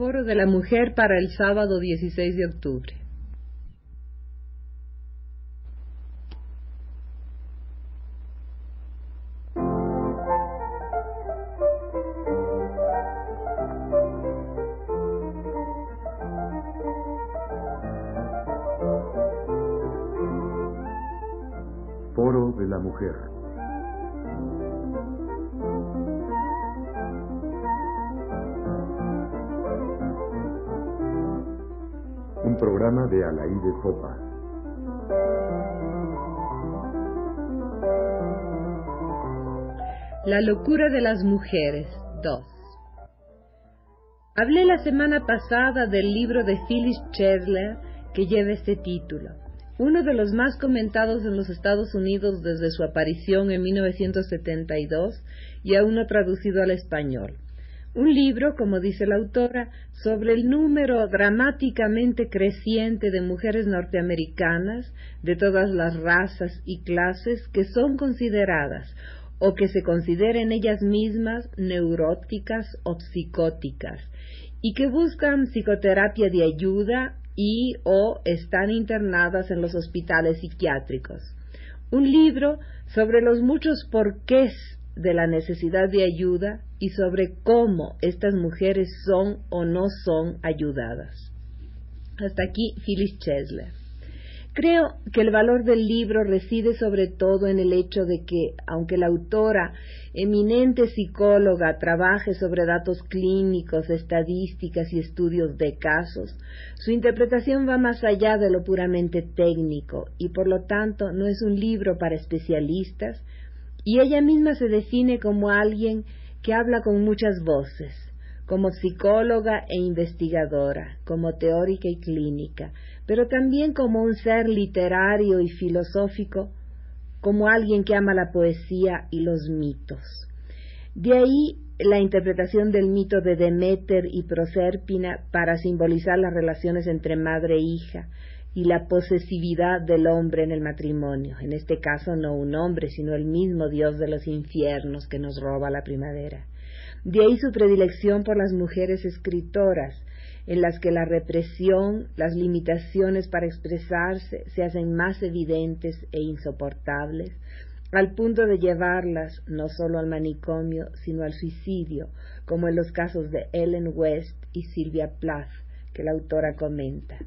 Foro de la Mujer para el sábado 16 de octubre. Programa de Alaide Fopa. La locura de las mujeres 2. Hablé la semana pasada del libro de Phyllis Chesler que lleva este título, uno de los más comentados en los Estados Unidos desde su aparición en 1972 y aún no traducido al español. Un libro, como dice la autora, sobre el número dramáticamente creciente de mujeres norteamericanas de todas las razas y clases que son consideradas o que se consideren ellas mismas neuróticas o psicóticas y que buscan psicoterapia de ayuda y o están internadas en los hospitales psiquiátricos. Un libro sobre los muchos porqués de la necesidad de ayuda y sobre cómo estas mujeres son o no son ayudadas. Hasta aquí Phyllis Chesler. Creo que el valor del libro reside sobre todo en el hecho de que, aunque la autora, eminente psicóloga, trabaje sobre datos clínicos, estadísticas y estudios de casos, su interpretación va más allá de lo puramente técnico y por lo tanto no es un libro para especialistas y ella misma se define como alguien que habla con muchas voces, como psicóloga e investigadora, como teórica y clínica, pero también como un ser literario y filosófico, como alguien que ama la poesía y los mitos. De ahí la interpretación del mito de Deméter y Proserpina para simbolizar las relaciones entre madre e hija y la posesividad del hombre en el matrimonio, en este caso no un hombre, sino el mismo dios de los infiernos que nos roba la primavera. De ahí su predilección por las mujeres escritoras, en las que la represión, las limitaciones para expresarse se hacen más evidentes e insoportables, al punto de llevarlas no solo al manicomio, sino al suicidio, como en los casos de Ellen West y Sylvia Plath, que la autora comenta.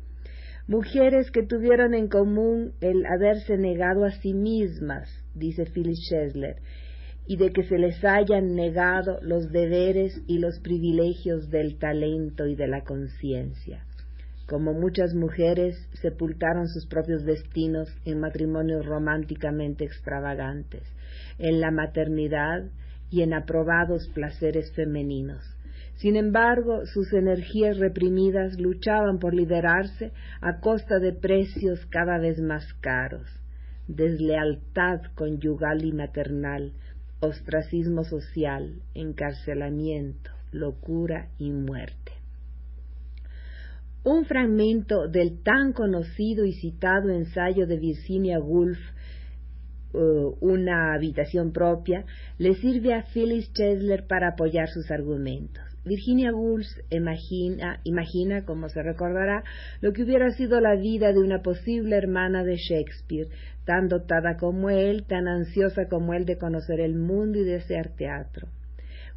Mujeres que tuvieron en común el haberse negado a sí mismas, dice Phyllis Schesler, y de que se les hayan negado los deberes y los privilegios del talento y de la conciencia. Como muchas mujeres sepultaron sus propios destinos en matrimonios románticamente extravagantes, en la maternidad y en aprobados placeres femeninos. Sin embargo, sus energías reprimidas luchaban por liberarse a costa de precios cada vez más caros, deslealtad conyugal y maternal, ostracismo social, encarcelamiento, locura y muerte. Un fragmento del tan conocido y citado ensayo de Virginia Woolf, uh, Una habitación propia, le sirve a Phyllis Chesler para apoyar sus argumentos. Virginia Woolf imagina, imagina, como se recordará, lo que hubiera sido la vida de una posible hermana de Shakespeare, tan dotada como él, tan ansiosa como él de conocer el mundo y de ser teatro.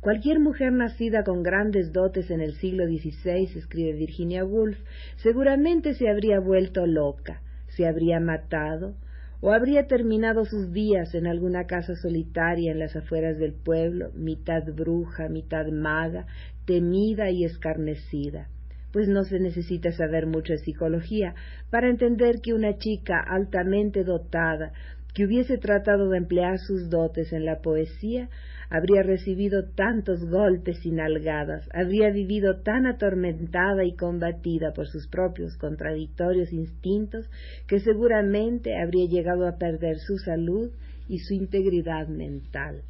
Cualquier mujer nacida con grandes dotes en el siglo XVI, escribe Virginia Woolf, seguramente se habría vuelto loca, se habría matado, o habría terminado sus días en alguna casa solitaria en las afueras del pueblo, mitad bruja, mitad maga, temida y escarnecida. Pues no se necesita saber mucho de psicología para entender que una chica altamente dotada, que hubiese tratado de emplear sus dotes en la poesía, habría recibido tantos golpes y nalgadas, habría vivido tan atormentada y combatida por sus propios contradictorios instintos, que seguramente habría llegado a perder su salud y su integridad mental.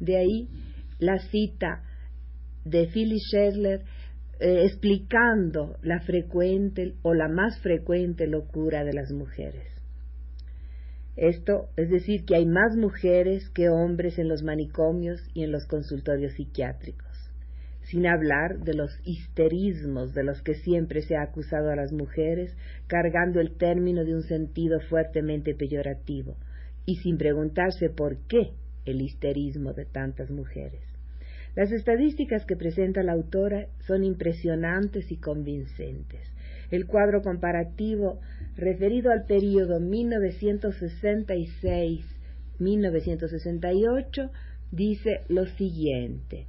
De ahí la cita de Phyllis Scheffler eh, explicando la frecuente o la más frecuente locura de las mujeres. Esto es decir, que hay más mujeres que hombres en los manicomios y en los consultorios psiquiátricos. sin hablar de los histerismos de los que siempre se ha acusado a las mujeres, cargando el término de un sentido fuertemente peyorativo, y sin preguntarse por qué el histerismo de tantas mujeres. Las estadísticas que presenta la autora son impresionantes y convincentes. El cuadro comparativo referido al periodo 1966-1968 dice lo siguiente.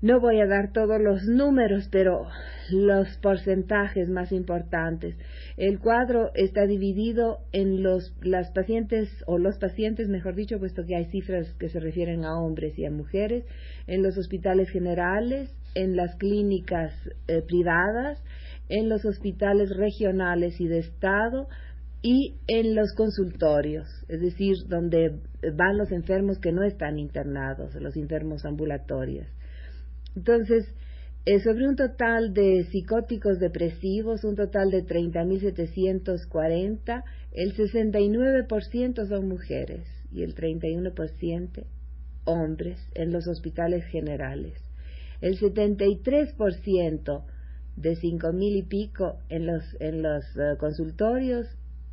No voy a dar todos los números, pero los porcentajes más importantes. El cuadro está dividido en los las pacientes o los pacientes, mejor dicho, puesto que hay cifras que se refieren a hombres y a mujeres, en los hospitales generales, en las clínicas eh, privadas, en los hospitales regionales y de estado y en los consultorios, es decir, donde van los enfermos que no están internados, los enfermos ambulatorios. Entonces, eh, sobre un total de psicóticos depresivos, un total de 30.740, el 69% son mujeres y el 31% hombres en los hospitales generales. El 73% de 5.000 y pico en los, en los eh, consultorios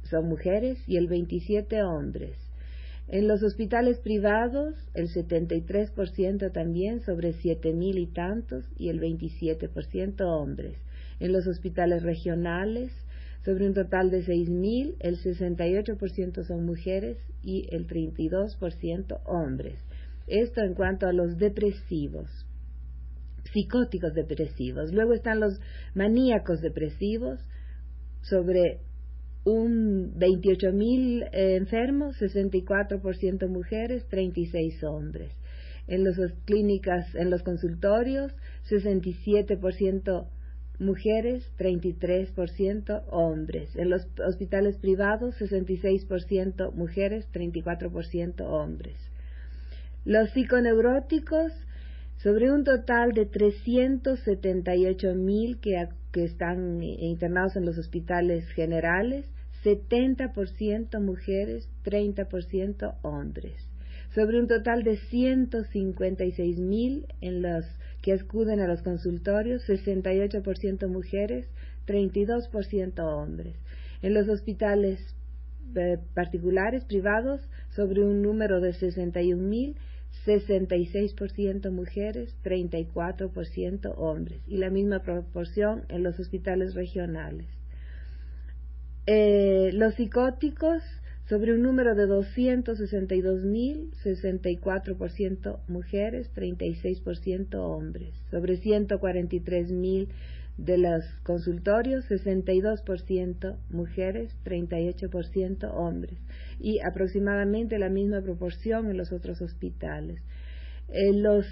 son mujeres y el 27 hombres. En los hospitales privados, el 73% también, sobre siete mil y tantos, y el 27% hombres. En los hospitales regionales, sobre un total de seis mil, el 68% son mujeres y el 32% hombres. Esto en cuanto a los depresivos, psicóticos depresivos. Luego están los maníacos depresivos, sobre un 28 mil eh, enfermos, 64% mujeres, 36 hombres. En las clínicas, en los consultorios, 67% mujeres, 33% hombres. En los hospitales privados, 66% mujeres, 34% hombres. Los psiconeuróticos, sobre un total de 378 mil que, que están internados en los hospitales generales, 70% mujeres, 30% hombres. Sobre un total de 156 mil en los que acuden a los consultorios, 68% mujeres, 32% hombres. En los hospitales eh, particulares, privados, sobre un número de 61 mil, 66% mujeres, 34% hombres. Y la misma proporción en los hospitales regionales. Eh, los psicóticos, sobre un número de 262.000, 64% mujeres, 36% hombres. Sobre 143.000 de los consultorios, 62% mujeres, 38% hombres. Y aproximadamente la misma proporción en los otros hospitales. Eh, los,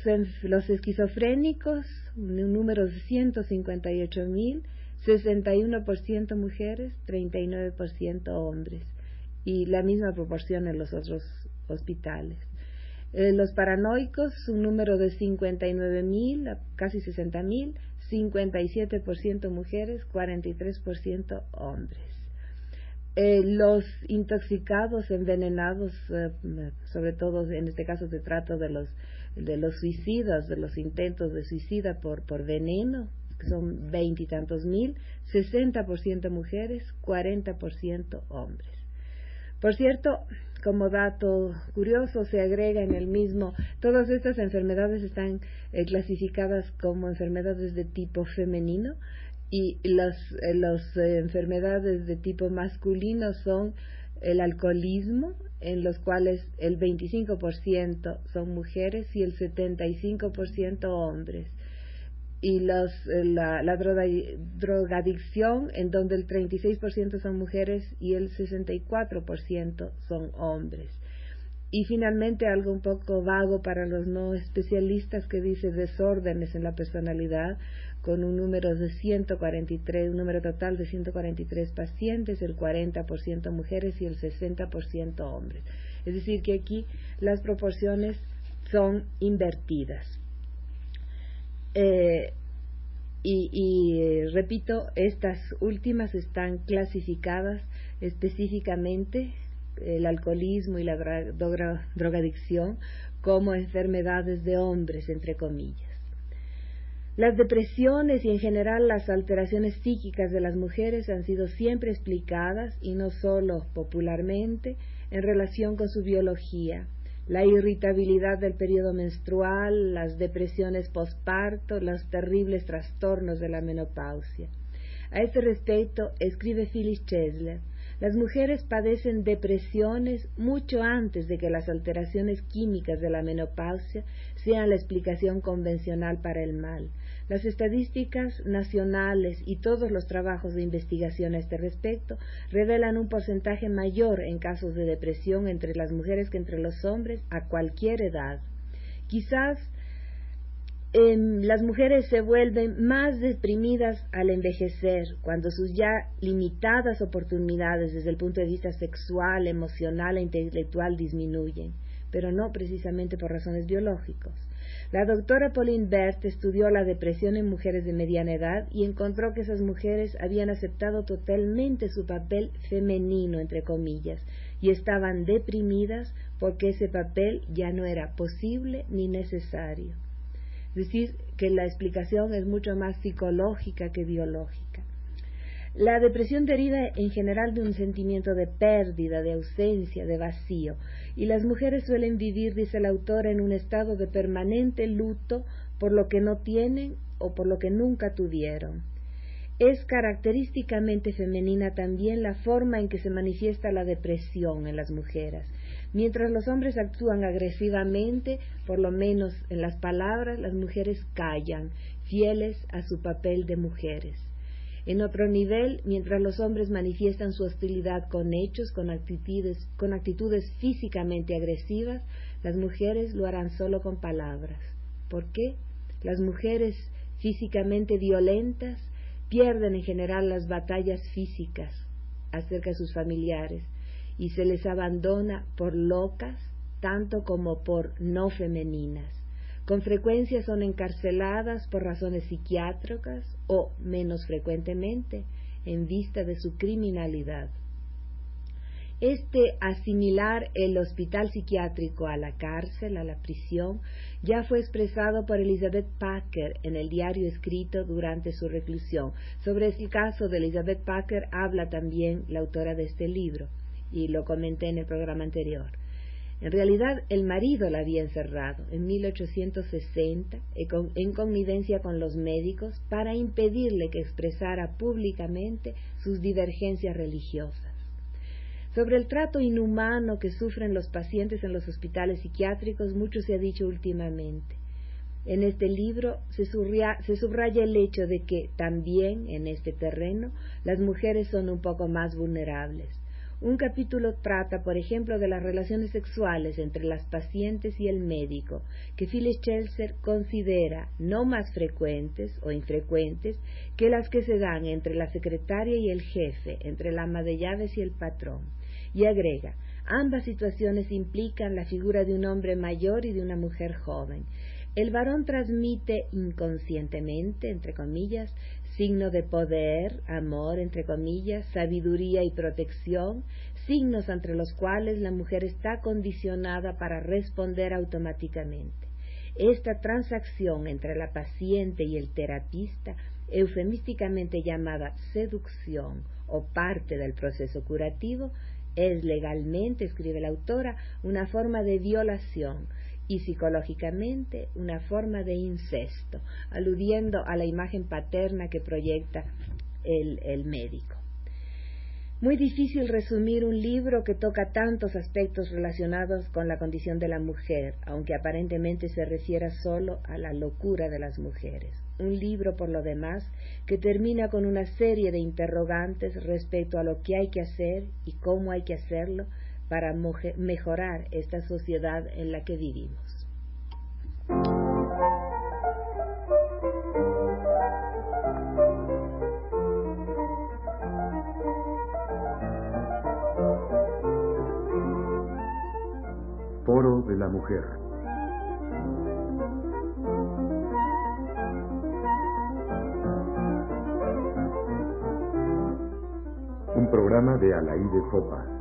los esquizofrénicos, un número de 158.000, 61% mujeres, 39% hombres y la misma proporción en los otros hospitales. Eh, los paranoicos, un número de 59.000, casi 60.000, 57% mujeres, 43% hombres. Eh, los intoxicados, envenenados, eh, sobre todo en este caso se trata de los, de los suicidas, de los intentos de suicida por, por veneno, son veintitantos mil, 60% mujeres, 40% hombres. Por cierto, como dato curioso, se agrega en el mismo, todas estas enfermedades están eh, clasificadas como enfermedades de tipo femenino y las, eh, eh, enfermedades de tipo masculino son el alcoholismo, en los cuales el 25% son mujeres y el 75% hombres y los, eh, la, la drogadicción, en donde el 36% son mujeres y el 64% son hombres. Y finalmente algo un poco vago para los no especialistas que dice desórdenes en la personalidad, con un número de 143, un número total de 143 pacientes, el 40% mujeres y el 60% hombres. Es decir, que aquí las proporciones son invertidas. Eh, y, repito, estas últimas están clasificadas específicamente, el alcoholismo y la drogadicción, como enfermedades de hombres, entre comillas. Las depresiones y en general las alteraciones psíquicas de las mujeres han sido siempre explicadas, y no solo popularmente, en relación con su biología. La irritabilidad del periodo menstrual, las depresiones postparto, los terribles trastornos de la menopausia. A este respecto, escribe Phyllis Chesler, las mujeres padecen depresiones mucho antes de que las alteraciones químicas de la menopausia sean la explicación convencional para el mal. Las estadísticas nacionales y todos los trabajos de investigación a este respecto revelan un porcentaje mayor en casos de depresión entre las mujeres que entre los hombres a cualquier edad. Quizás las mujeres se vuelven más deprimidas al envejecer, cuando sus ya limitadas oportunidades desde el punto de vista sexual, emocional e intelectual disminuyen, pero no precisamente por razones biológicas. La doctora Pauline Bert estudió la depresión en mujeres de mediana edad y encontró que esas mujeres habían aceptado totalmente su papel femenino, entre comillas, y estaban deprimidas porque ese papel ya no era posible ni necesario. Es decir, que la explicación es mucho más psicológica que biológica. La depresión deriva en general de un sentimiento de pérdida, de ausencia, de vacío, y las mujeres suelen vivir, dice la autora, en un estado de permanente luto por lo que no tienen o por lo que nunca tuvieron. Es característicamente femenina también la forma en que se manifiesta la depresión en las mujeres. Mientras los hombres actúan agresivamente, por lo menos en las palabras, las mujeres callan, fieles a su papel de mujeres. En otro nivel, mientras los hombres manifiestan su hostilidad con hechos, con actitudes, con actitudes físicamente agresivas, las mujeres lo harán solo con palabras. ¿Por qué? Las mujeres físicamente violentas pierden en general las batallas físicas acerca de sus familiares y se les abandona por locas tanto como por no femeninas. Con frecuencia son encarceladas por razones psiquiátricas o, menos frecuentemente, en vista de su criminalidad. Este asimilar el hospital psiquiátrico a la cárcel, a la prisión, ya fue expresado por Elizabeth Packer en el diario escrito durante su reclusión. Sobre el caso de Elizabeth Packer habla también la autora de este libro, y lo comenté en el programa anterior. En realidad, el marido la había encerrado en 1860 en connivencia con los médicos para impedirle que expresara públicamente sus divergencias religiosas. Sobre el trato inhumano que sufren los pacientes en los hospitales psiquiátricos, mucho se ha dicho últimamente. En este libro se subraya, el hecho de que también en este terreno las mujeres son un poco más vulnerables. Un capítulo trata, por ejemplo, de las relaciones sexuales entre las pacientes y el médico, que Phyllis Chelser considera no más frecuentes o infrecuentes que las que se dan entre la secretaria y el jefe, entre la ama de llaves y el patrón. Y agrega, ambas situaciones implican la figura de un hombre mayor y de una mujer joven. El varón transmite inconscientemente, entre comillas, signo de poder, amor, entre comillas, sabiduría y protección, signos entre los cuales la mujer está condicionada para responder automáticamente. Esta transacción entre la paciente y el terapista, eufemísticamente llamada seducción o parte del proceso curativo, es legalmente, escribe la autora, una forma de violación, y psicológicamente una forma de incesto, aludiendo a la imagen paterna que proyecta el, el médico. Muy difícil resumir un libro que toca tantos aspectos relacionados con la condición de la mujer, aunque aparentemente se refiera solo a la locura de las mujeres. Un libro, por lo demás, que termina con una serie de interrogantes respecto a lo que hay que hacer y cómo hay que hacerlo para mejorar esta sociedad en la que vivimos. Foro de la Mujer. Un programa de Alaí de Fopa.